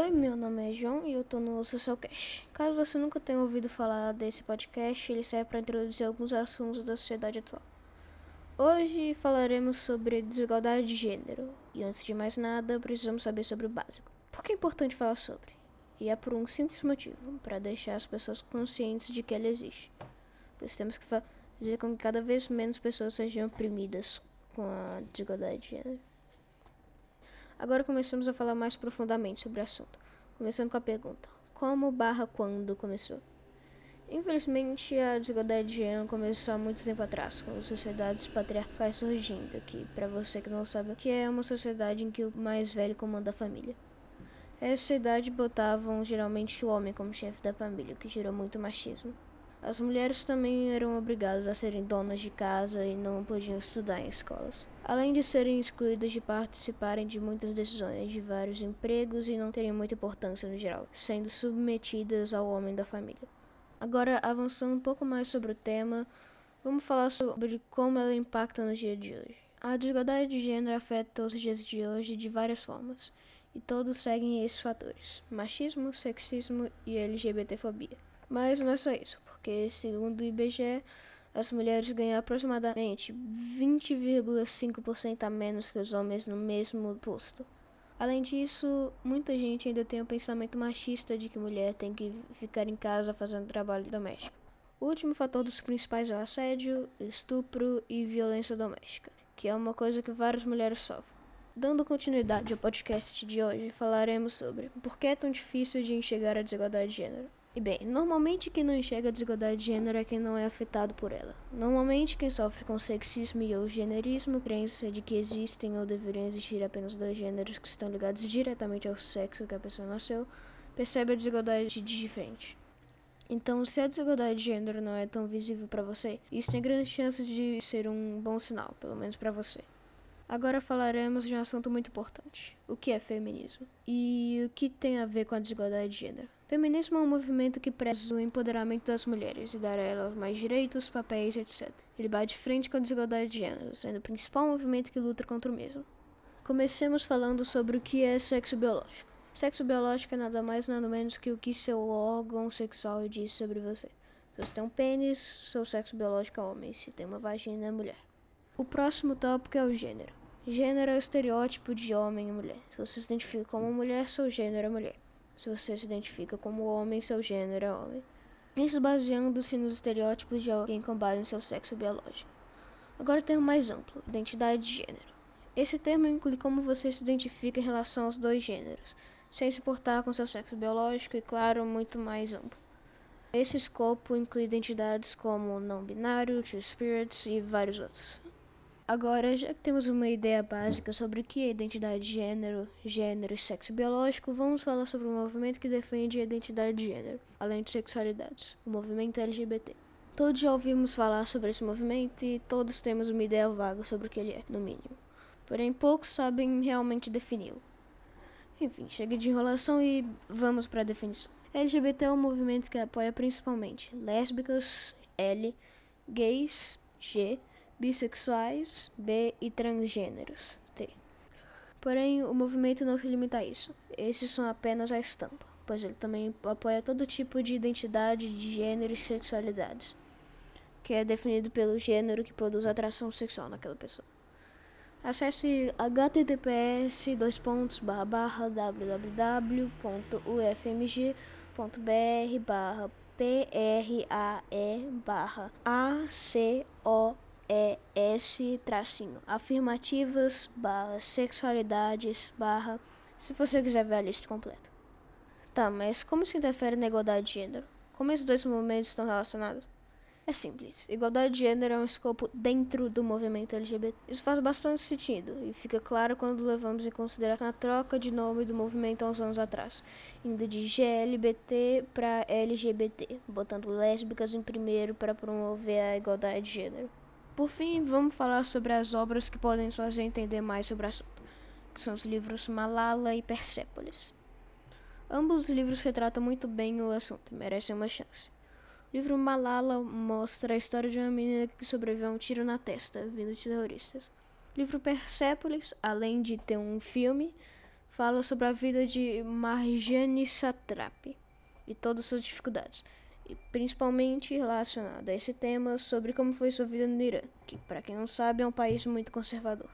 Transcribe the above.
Oi, meu nome é João e eu tô no Socialcast. Caso você nunca tenha ouvido falar desse podcast, ele serve para introduzir alguns assuntos da sociedade atual. Hoje falaremos sobre desigualdade de gênero. E antes de mais nada, precisamos saber sobre o básico. Por que é importante falar sobre? E é por um simples motivo, para deixar as pessoas conscientes de que ela existe. Pois temos que fazer com que cada vez menos pessoas sejam oprimidas com a desigualdade de gênero. Agora começamos a falar mais profundamente sobre o assunto, começando com a pergunta: como barra quando começou? Infelizmente, a desigualdade de gênero começou há muito tempo atrás, com sociedades patriarcais surgindo, que, para você que não sabe que é, uma sociedade em que o mais velho comanda a família. Essa sociedade botavam geralmente o homem como chefe da família, o que gerou muito machismo. As mulheres também eram obrigadas a serem donas de casa e não podiam estudar em escolas. Além de serem excluídas de participarem de muitas decisões, de vários empregos e não terem muita importância no geral, sendo submetidas ao homem da família. Agora, avançando um pouco mais sobre o tema, vamos falar sobre como ela impacta no dia de hoje. A desigualdade de gênero afeta os dias de hoje de várias formas, e todos seguem esses fatores: machismo, sexismo e LGBTfobia. Mas não é só isso, porque segundo o IBGE, as mulheres ganham aproximadamente 20,5% a menos que os homens no mesmo posto. Além disso, muita gente ainda tem o pensamento machista de que mulher tem que ficar em casa fazendo trabalho doméstico. O último fator dos principais é o assédio, estupro e violência doméstica, que é uma coisa que várias mulheres sofrem. Dando continuidade ao podcast de hoje, falaremos sobre por que é tão difícil de enxergar a desigualdade de gênero. E bem, normalmente quem não enxerga a desigualdade de gênero é quem não é afetado por ela. Normalmente quem sofre com sexismo e ou generismo, crença de que existem ou deveriam existir apenas dois gêneros que estão ligados diretamente ao sexo que a pessoa nasceu, percebe a desigualdade de diferente. Então, se a desigualdade de gênero não é tão visível para você, isso tem grandes chances de ser um bom sinal, pelo menos para você. Agora falaremos de um assunto muito importante: o que é feminismo e o que tem a ver com a desigualdade de gênero. Feminismo é um movimento que preza o empoderamento das mulheres e dar a elas mais direitos, papéis, etc. Ele bate frente com a desigualdade de gênero, sendo o principal movimento que luta contra o mesmo. Comecemos falando sobre o que é sexo biológico. Sexo biológico é nada mais nada menos que o que seu órgão sexual diz sobre você. Se você tem um pênis, seu sexo biológico é homem. Se tem uma vagina, é mulher. O próximo tópico é o gênero. Gênero é o estereótipo de homem e mulher. Se você se identifica como mulher, seu gênero é mulher. Se você se identifica como homem, seu gênero é homem. Isso baseando-se nos estereótipos de alguém com base em seu sexo biológico. Agora tem um mais amplo, identidade de gênero. Esse termo inclui como você se identifica em relação aos dois gêneros, sem se portar com seu sexo biológico e, claro, muito mais amplo. Esse escopo inclui identidades como não binário, two spirits e vários outros. Agora, já que temos uma ideia básica sobre o que é identidade de gênero, gênero e sexo biológico, vamos falar sobre um movimento que defende a identidade de gênero, além de sexualidades, o movimento LGBT. Todos já ouvimos falar sobre esse movimento e todos temos uma ideia vaga sobre o que ele é, no mínimo. Porém, poucos sabem realmente defini-lo. Enfim, chega de enrolação e vamos para a definição. LGBT é um movimento que apoia principalmente lésbicas, L, gays, G, bissexuais, B e transgêneros, T. Porém, o movimento não se limita a isso. Esses são apenas a estampa, pois ele também apoia todo tipo de identidade de gênero e sexualidades, que é definido pelo gênero que produz atração sexual naquela pessoa. Acesse https www.ufmg.br barra prae barra aco ES tracinho afirmativas barra sexualidades barra se você quiser ver a lista completa. Tá, mas como se interfere na igualdade de gênero? Como esses dois movimentos estão relacionados? É simples. Igualdade de gênero é um escopo dentro do movimento LGBT. Isso faz bastante sentido e fica claro quando levamos em consideração a troca de nome do movimento há uns anos atrás, indo de GLBT para LGBT, botando lésbicas em primeiro para promover a igualdade de gênero. Por fim, vamos falar sobre as obras que podem nos fazer entender mais sobre o assunto, que são os livros Malala e Persépolis. Ambos os livros retratam muito bem o assunto e merecem uma chance. O livro Malala mostra a história de uma menina que sobreviveu a um tiro na testa vindo de terroristas. O livro Persépolis, além de ter um filme, fala sobre a vida de Marjane Satrapi e todas suas dificuldades, principalmente relacionada a esse tema sobre como foi sua vida no Irã, que, para quem não sabe, é um país muito conservador.